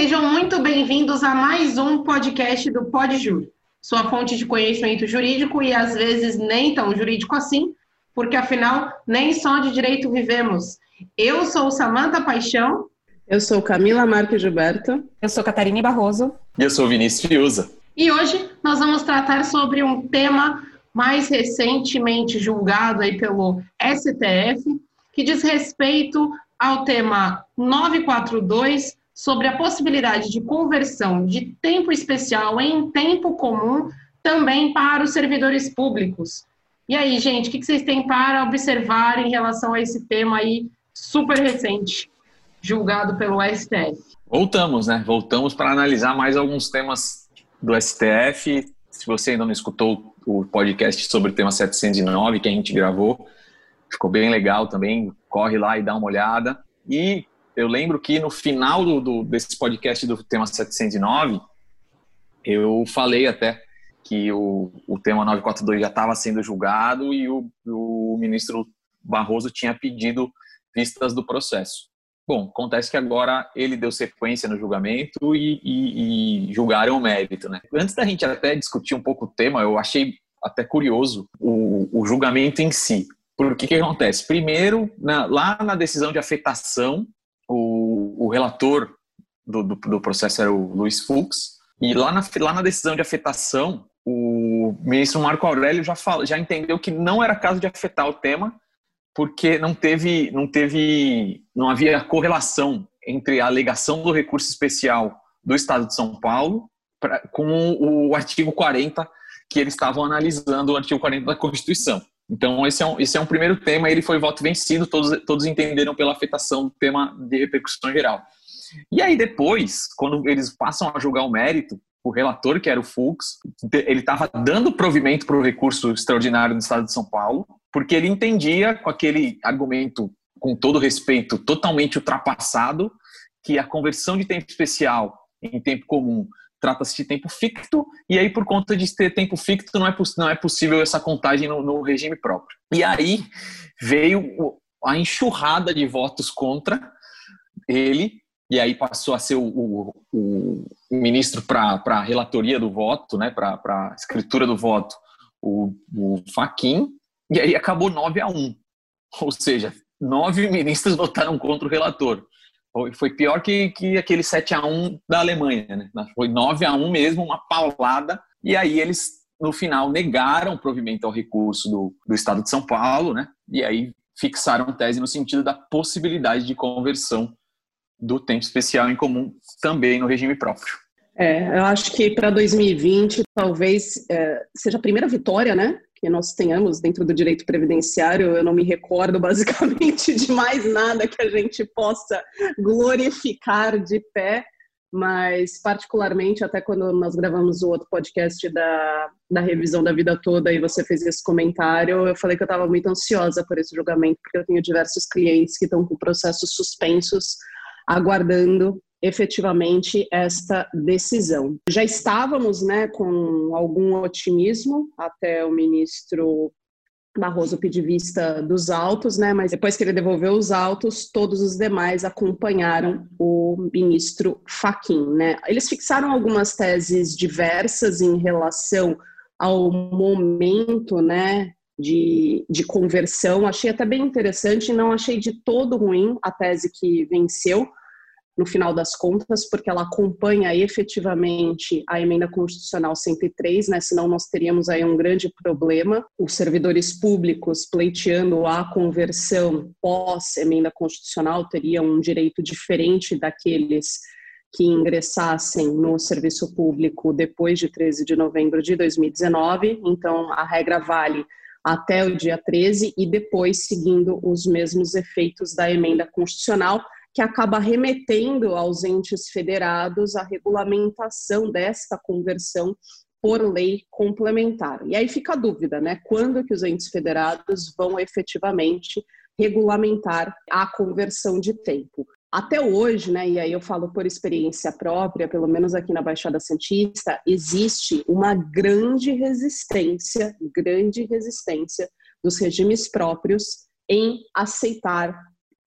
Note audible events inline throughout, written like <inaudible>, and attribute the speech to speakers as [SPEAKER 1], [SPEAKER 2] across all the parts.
[SPEAKER 1] Sejam muito bem-vindos a mais um podcast do PodJur, sua fonte de conhecimento jurídico e às vezes nem tão jurídico assim, porque afinal nem só de direito vivemos. Eu sou Samanta Paixão.
[SPEAKER 2] Eu sou Camila Marques Gilberto.
[SPEAKER 3] Eu sou Catarine Barroso.
[SPEAKER 4] E eu sou Vinícius Fiuza.
[SPEAKER 1] E hoje nós vamos tratar sobre um tema mais recentemente julgado aí pelo STF, que diz respeito ao tema 942 sobre a possibilidade de conversão de tempo especial em tempo comum também para os servidores públicos. E aí, gente, o que vocês têm para observar em relação a esse tema aí super recente, julgado pelo STF?
[SPEAKER 4] Voltamos, né? Voltamos para analisar mais alguns temas do STF. Se você ainda não escutou o podcast sobre o tema 709 que a gente gravou, ficou bem legal também. Corre lá e dá uma olhada. E eu lembro que no final do, do, desse podcast do tema 709, eu falei até que o, o tema 942 já estava sendo julgado e o, o ministro Barroso tinha pedido vistas do processo. Bom, acontece que agora ele deu sequência no julgamento e, e, e, julgaram o mérito, né? Antes da gente até discutir um pouco o tema, eu achei até curioso o, o julgamento em si. Por que que acontece? Primeiro, na, lá na decisão de afetação, o, o relator do, do, do, processo era o Luiz Fux, e lá na, lá na decisão de afetação, o ministro Marco Aurélio já, fala, já entendeu que não era caso de afetar o tema, porque não teve, não teve, não havia correlação entre a alegação do recurso especial do Estado de São Paulo pra, com o, o artigo 40 que eles estavam analisando, o artigo 40 da Constituição. Então, esse é um, esse é um primeiro tema, ele foi voto vencido, todos, todos entenderam pela afetação do tema de repercussão geral. E aí, depois, quando eles passam a julgar o mérito, o relator, que era o Fux, ele estava dando provimento para o recurso extraordinário do Estado de São Paulo, porque ele entendia, com aquele argumento, com todo respeito, totalmente ultrapassado, que a conversão de tempo especial em tempo comum trata-se de tempo ficto, e aí, por conta de ter tempo ficto, não é, não é possível essa contagem no, no regime próprio. E aí veio a enxurrada de votos contra ele, e aí passou a ser o, o, o ministro para a relatoria do voto, né, para a escritura do voto, o, o Faquin, e aí acabou 9 a 1. Ou seja, nove ministros <laughs> votaram contra o relator. Foi pior que, que aquele 7 a 1 da Alemanha, né? Foi 9 a 1 mesmo, uma paulada. E aí eles, no final, negaram o provimento ao recurso do, do Estado de São Paulo, né? E aí fixaram tese no sentido da possibilidade de conversão do tempo especial em comum também no regime próprio.
[SPEAKER 2] É, eu acho que para 2020 talvez é, seja a primeira vitória, né, que nós tenhamos dentro do direito previdenciário, eu não me recordo <laughs> basicamente de mais nada que a gente possa glorificar de pé, mas particularmente até quando nós gravamos o outro podcast da, da revisão da vida toda e você fez esse comentário, eu falei que eu estava muito ansiosa por esse julgamento, porque eu tenho diversos clientes que estão com processos suspensos, aguardando efetivamente esta decisão. Já estávamos né, com algum otimismo até o ministro Barroso pedir vista dos autos, né? Mas depois que ele devolveu os autos, todos os demais acompanharam o ministro Faquim, né? Eles fixaram algumas teses diversas em relação ao momento, né? De, de conversão, achei até bem interessante, não achei de todo ruim a tese que venceu, no final das contas, porque ela acompanha efetivamente a emenda constitucional 103, né? Senão nós teríamos aí um grande problema. Os servidores públicos pleiteando a conversão pós emenda constitucional teriam um direito diferente daqueles que ingressassem no serviço público depois de 13 de novembro de 2019. Então, a regra vale até o dia 13 e depois seguindo os mesmos efeitos da emenda constitucional que acaba remetendo aos entes federados a regulamentação desta conversão por lei complementar. E aí fica a dúvida, né? Quando que os entes federados vão efetivamente regulamentar a conversão de tempo? Até hoje, né, e aí eu falo por experiência própria, pelo menos aqui na Baixada Santista, existe uma grande resistência, grande resistência dos regimes próprios em aceitar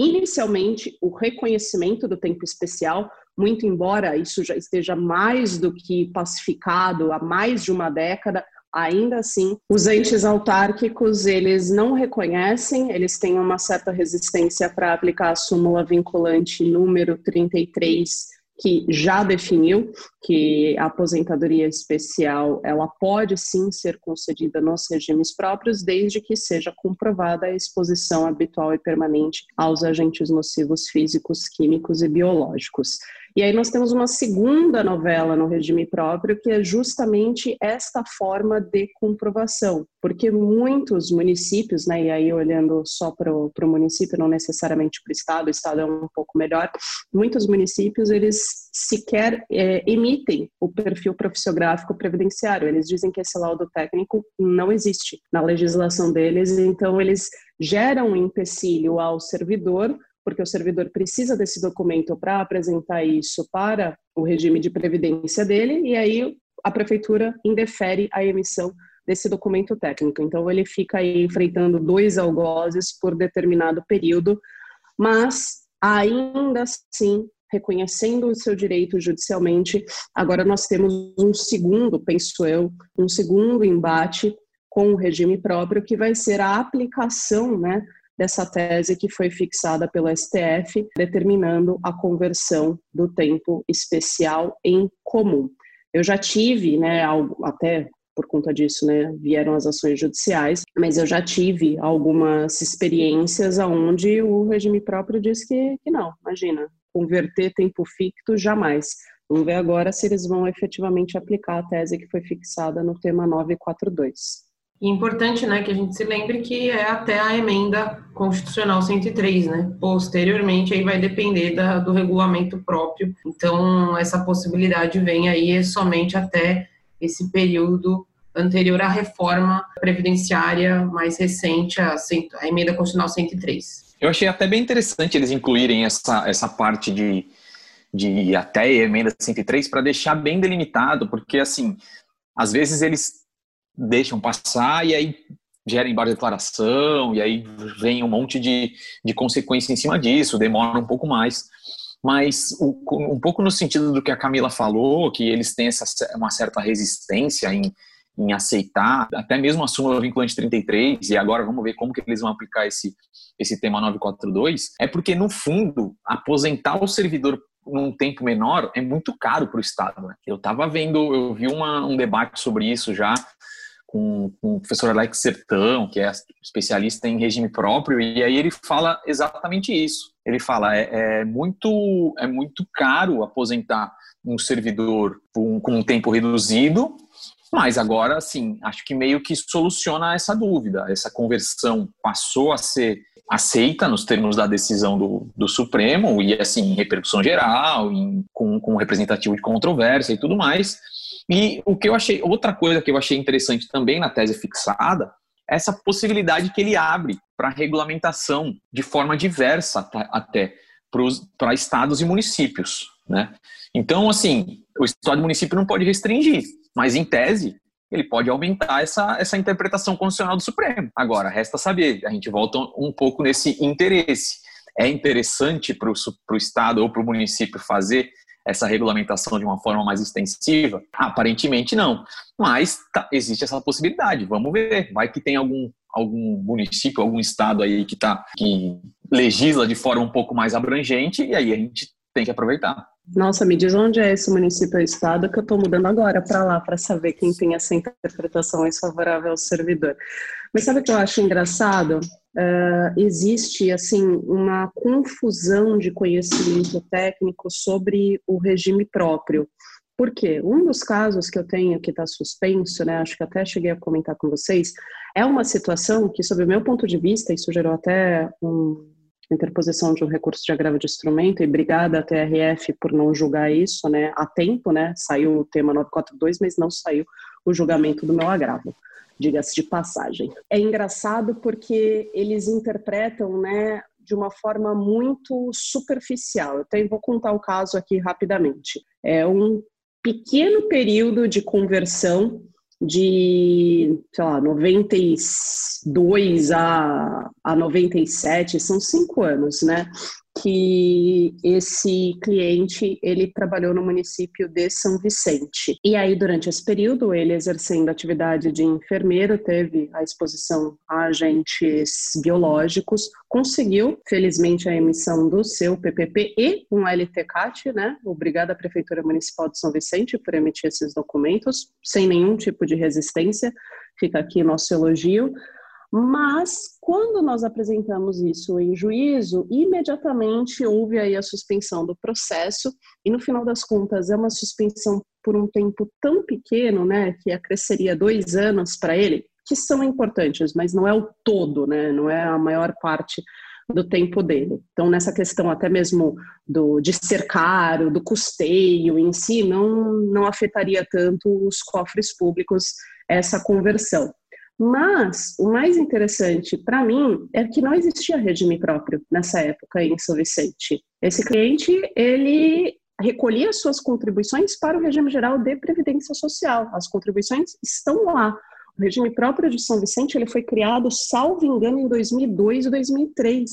[SPEAKER 2] inicialmente o reconhecimento do tempo especial muito embora isso já esteja mais do que pacificado há mais de uma década, ainda assim, os entes autárquicos, eles não reconhecem, eles têm uma certa resistência para aplicar a súmula vinculante número 33 que já definiu que a aposentadoria especial ela pode sim ser concedida nos regimes próprios, desde que seja comprovada a exposição habitual e permanente aos agentes nocivos físicos, químicos e biológicos. E aí nós temos uma segunda novela no regime próprio, que é justamente esta forma de comprovação, porque muitos municípios, né, e aí olhando só para o município, não necessariamente para o Estado, o Estado é um pouco melhor, muitos municípios, eles sequer é, emitem o perfil profissiográfico previdenciário, eles dizem que esse laudo técnico não existe na legislação deles, então eles geram um empecilho ao servidor porque o servidor precisa desse documento para apresentar isso para o regime de previdência dele, e aí a prefeitura indefere a emissão desse documento técnico. Então, ele fica aí enfrentando dois algozes por determinado período, mas ainda assim, reconhecendo o seu direito judicialmente, agora nós temos um segundo, penso eu, um segundo embate com o regime próprio, que vai ser a aplicação, né, dessa tese que foi fixada pelo STF, determinando a conversão do tempo especial em comum. Eu já tive, né, até por conta disso, né, vieram as ações judiciais, mas eu já tive algumas experiências aonde o regime próprio diz que, que não, imagina, converter tempo ficto jamais. Vamos ver agora se eles vão efetivamente aplicar a tese que foi fixada no tema 942.
[SPEAKER 1] E importante, né, que a gente se lembre que é até a emenda constitucional 103, né? Posteriormente, aí vai depender da, do regulamento próprio. Então, essa possibilidade vem aí somente até esse período anterior à reforma previdenciária mais recente, a, a emenda constitucional 103.
[SPEAKER 4] Eu achei até bem interessante eles incluírem essa, essa parte de, de até a emenda 103 para deixar bem delimitado, porque, assim, às vezes eles deixam passar e aí gera embargo de declaração e aí vem um monte de, de consequência em cima disso, demora um pouco mais. Mas o, um pouco no sentido do que a Camila falou, que eles têm essa, uma certa resistência em, em aceitar, até mesmo a súmula vinculante 33, e agora vamos ver como que eles vão aplicar esse, esse tema 942, é porque, no fundo, aposentar o servidor num tempo menor é muito caro para o Estado. Né? Eu estava vendo, eu vi uma, um debate sobre isso já com, com o professor Alex Sertão, que é especialista em regime próprio, e aí ele fala exatamente isso. Ele fala é, é muito é muito caro aposentar um servidor com, com um tempo reduzido, mas agora, assim, acho que meio que soluciona essa dúvida. Essa conversão passou a ser aceita nos termos da decisão do, do Supremo e, assim, em repercussão geral, em, com, com representativo de controvérsia e tudo mais. E o que eu achei, outra coisa que eu achei interessante também na tese fixada, é essa possibilidade que ele abre para regulamentação de forma diversa até para estados e municípios, né? Então, assim, o estado e município não pode restringir, mas em tese ele pode aumentar essa, essa interpretação constitucional do Supremo. Agora, resta saber, a gente volta um pouco nesse interesse. É interessante para o Estado ou para o município fazer essa regulamentação de uma forma mais extensiva? Aparentemente não, mas tá, existe essa possibilidade. Vamos ver, vai que tem algum algum município, algum estado aí que tá que legisla de forma um pouco mais abrangente e aí a gente tem que aproveitar.
[SPEAKER 2] Nossa, me diz onde é esse município ou estado que eu estou mudando agora para lá para saber quem tem essa interpretação mais favorável ao servidor. Mas sabe o que eu acho engraçado? Uh, existe assim uma confusão de conhecimento técnico sobre o regime próprio. Por quê? Um dos casos que eu tenho que está suspenso, né, acho que até cheguei a comentar com vocês, é uma situação que, sob o meu ponto de vista, isso gerou até um, interposição de um recurso de agravo de instrumento, e obrigada à TRF por não julgar isso né, a tempo, né, saiu o tema 942, mas não saiu o julgamento do meu agravo diga-se de passagem. É engraçado porque eles interpretam, né, de uma forma muito superficial. Tenho, vou contar o caso aqui rapidamente. É um pequeno período de conversão de, sei lá, 92 a, a 97, são cinco anos, né? Que esse cliente ele trabalhou no município de São Vicente. E aí durante esse período, ele exercendo atividade de enfermeiro, teve a exposição a agentes biológicos, conseguiu, felizmente, a emissão do seu PPP e um LTCAT, né? Obrigada à Prefeitura Municipal de São Vicente por emitir esses documentos, sem nenhum tipo de resistência. Fica aqui nosso elogio. Mas quando nós apresentamos isso em juízo, imediatamente houve aí a suspensão do processo e no final das contas é uma suspensão por um tempo tão pequeno, né, que acresceria dois anos para ele, que são importantes, mas não é o todo, né, não é a maior parte do tempo dele. Então, nessa questão até mesmo do, de ser caro, do custeio em si, não, não afetaria tanto os cofres públicos essa conversão. Mas o mais interessante para mim é que não existia regime próprio nessa época em São Vicente. Esse cliente, ele recolhia suas contribuições para o regime geral de previdência social. As contribuições estão lá. O regime próprio de São Vicente ele foi criado, salvo engano, em 2002 e 2003.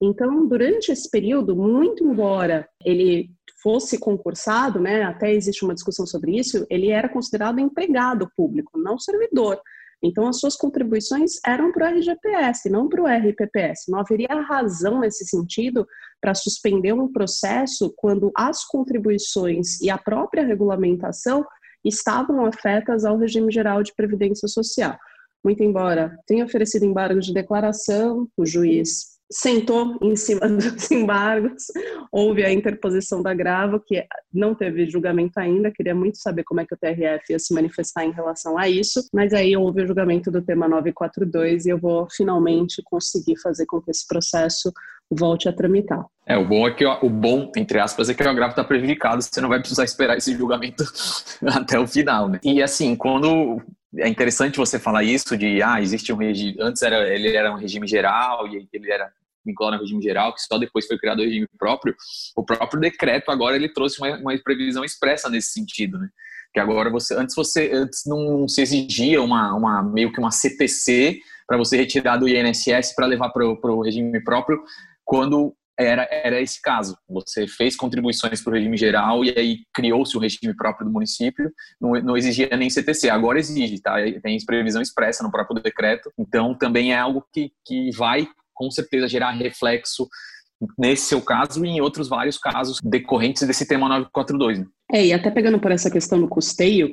[SPEAKER 2] Então, durante esse período, muito embora ele fosse concursado, né, até existe uma discussão sobre isso, ele era considerado empregado público, não servidor. Então, as suas contribuições eram para o RGPS, não para o RPPS. Não haveria razão nesse sentido para suspender um processo quando as contribuições e a própria regulamentação estavam afetas ao regime geral de previdência social. Muito embora tenha oferecido embargo de declaração, o juiz sentou em cima <laughs> dos embargos, houve a interposição da Gravo, que não teve julgamento ainda, queria muito saber como é que o TRF ia se manifestar em relação a isso, mas aí houve o julgamento do tema 942 e eu vou finalmente conseguir fazer com que esse processo volte a tramitar.
[SPEAKER 4] É, o bom é que o bom, entre aspas, é que o agravo está prejudicado, você não vai precisar esperar esse julgamento <laughs> até o final, né? E assim, quando é interessante você falar isso de ah existe um regime antes era ele era um regime geral e ele era vinculado ao regime geral que só depois foi criado o regime próprio o próprio decreto agora ele trouxe uma, uma previsão expressa nesse sentido né que agora você antes você antes não se exigia uma, uma meio que uma CTC para você retirar do INSS para levar para o regime próprio quando era, era esse caso. Você fez contribuições para o regime geral e aí criou-se o regime próprio do município, não, não, exigia nem CTC, agora exige, tá? Tem previsão expressa no próprio decreto, então também é algo que, que vai com certeza gerar reflexo nesse seu caso e em outros vários casos decorrentes desse tema 942. Né?
[SPEAKER 2] É, e até pegando por essa questão do custeio,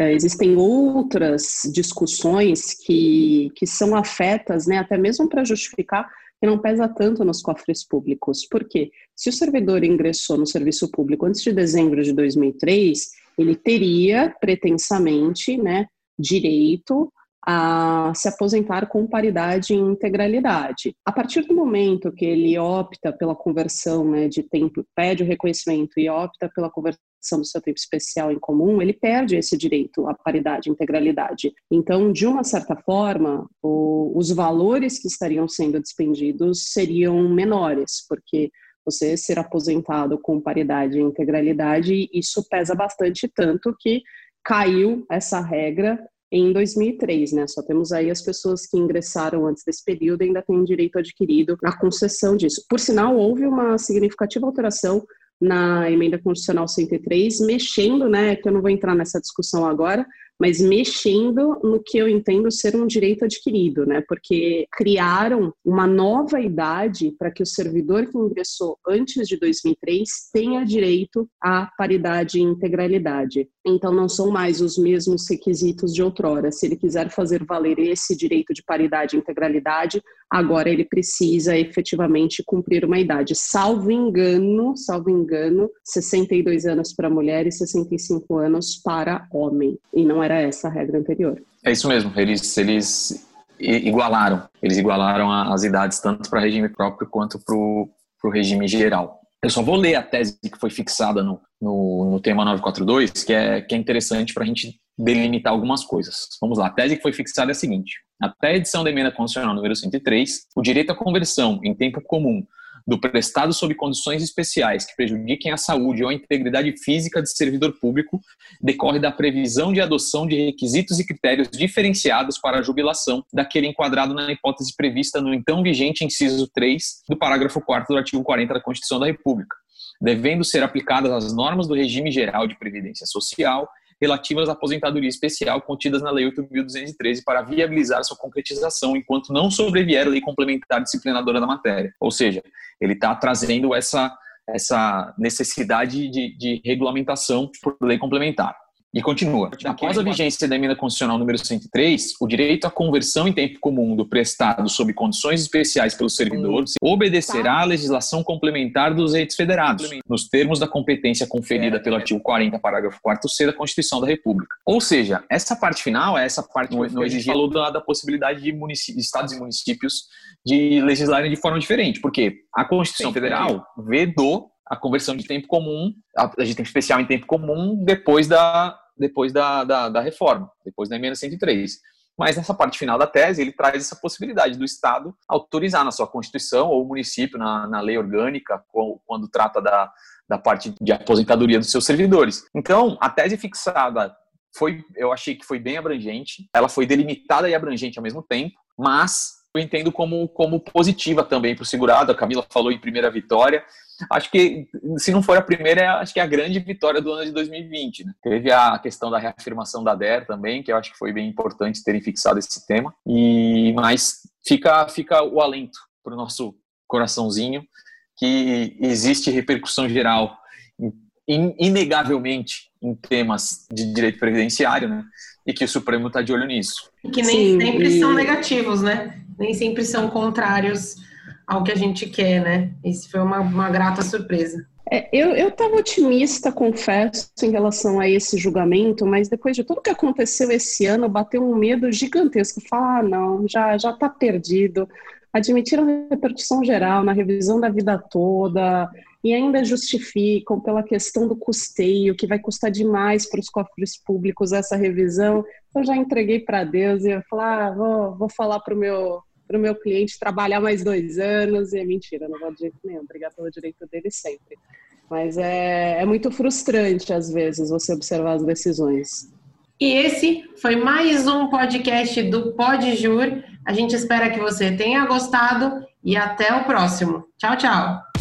[SPEAKER 2] é, existem outras discussões que, que são afetas, né, até mesmo para justificar que não pesa tanto nos cofres públicos. Por quê? Se o servidor ingressou no serviço público antes de dezembro de 2003, ele teria pretensamente né, direito a se aposentar com paridade e integralidade. A partir do momento que ele opta pela conversão né, de tempo, pede o reconhecimento e opta pela conversão do seu tempo especial em comum, ele perde esse direito à paridade e integralidade. Então, de uma certa forma, o, os valores que estariam sendo despendidos seriam menores, porque você ser aposentado com paridade e integralidade, isso pesa bastante, tanto que caiu essa regra em 2003, né? Só temos aí as pessoas que ingressaram antes desse período e ainda têm direito adquirido a concessão disso. Por sinal, houve uma significativa alteração na emenda constitucional 103, mexendo, né, que eu não vou entrar nessa discussão agora, mas mexendo no que eu entendo ser um direito adquirido, né? Porque criaram uma nova idade para que o servidor que ingressou antes de 2003 tenha direito à paridade e integralidade. Então não são mais os mesmos requisitos de outrora. Se ele quiser fazer valer esse direito de paridade e integralidade, agora ele precisa efetivamente cumprir uma idade. Salvo engano, salvo engano, 62 anos para mulher e 65 anos para homem. E não era essa a regra anterior.
[SPEAKER 4] É isso mesmo, eles, eles igualaram, eles igualaram as idades tanto para regime próprio quanto para o regime geral. Eu só vou ler a tese que foi fixada no, no, no tema 942, que é, que é interessante para a gente delimitar algumas coisas. Vamos lá, a tese que foi fixada é a seguinte: até a edição da emenda constitucional número 103, o direito à conversão em tempo comum do prestado sob condições especiais que prejudiquem a saúde ou a integridade física de servidor público decorre da previsão de adoção de requisitos e critérios diferenciados para a jubilação daquele enquadrado na hipótese prevista no então vigente inciso 3 do parágrafo 4 do artigo 40 da Constituição da República, devendo ser aplicadas as normas do regime geral de previdência social relativas à aposentadoria especial contidas na Lei 8.213 para viabilizar sua concretização enquanto não sobrevier a lei complementar disciplinadora da matéria. Ou seja, ele está trazendo essa, essa necessidade de, de regulamentação por lei complementar. E continua. Após a vigência da emenda constitucional número 103, o direito à conversão em tempo comum do prestado sob condições especiais pelos servidores obedecerá à legislação complementar dos entes federados, nos termos da competência conferida pelo artigo 40, parágrafo 4 C da Constituição da República. Ou seja, essa parte final é essa parte que não exige falou da, da possibilidade de estados e municípios de legislarem de forma diferente, porque a Constituição Federal vedou a conversão de tempo comum, a, a gente tem especial em tempo comum depois da, depois da, da, da reforma, depois da emenda 103. Mas nessa parte final da tese, ele traz essa possibilidade do Estado autorizar na sua Constituição ou o município na, na lei orgânica, quando trata da, da parte de aposentadoria dos seus servidores. Então, a tese fixada foi, eu achei que foi bem abrangente, ela foi delimitada e abrangente ao mesmo tempo, mas eu entendo como, como positiva também para o segurado. A Camila falou em primeira vitória acho que, se não for a primeira, acho que é a grande vitória do ano de 2020. Né? Teve a questão da reafirmação da DER também, que eu acho que foi bem importante terem fixado esse tema. E Mas fica, fica o alento para o nosso coraçãozinho que existe repercussão geral, inegavelmente, em temas de direito previdenciário, né? E que o Supremo está de olho nisso.
[SPEAKER 1] E que nem Sim, sempre e... são negativos, né? Nem sempre são contrários ao que a gente quer, né? Isso foi uma, uma grata surpresa.
[SPEAKER 2] É, eu estava otimista, confesso, em relação a esse julgamento, mas depois de tudo que aconteceu esse ano, bateu um medo gigantesco. Falar, ah, não, já já está perdido. Admitiram repercussão geral na revisão da vida toda e ainda justificam pela questão do custeio, que vai custar demais para os cofres públicos essa revisão. Eu já entreguei para Deus e eu falar, ah, vou, vou falar para o meu para o meu cliente trabalhar mais dois anos, e é mentira, não vou de jeito nenhum, pelo direito dele sempre. Mas é, é muito frustrante, às vezes, você observar as decisões.
[SPEAKER 1] E esse foi mais um podcast do Podjur. A gente espera que você tenha gostado e até o próximo. Tchau, tchau.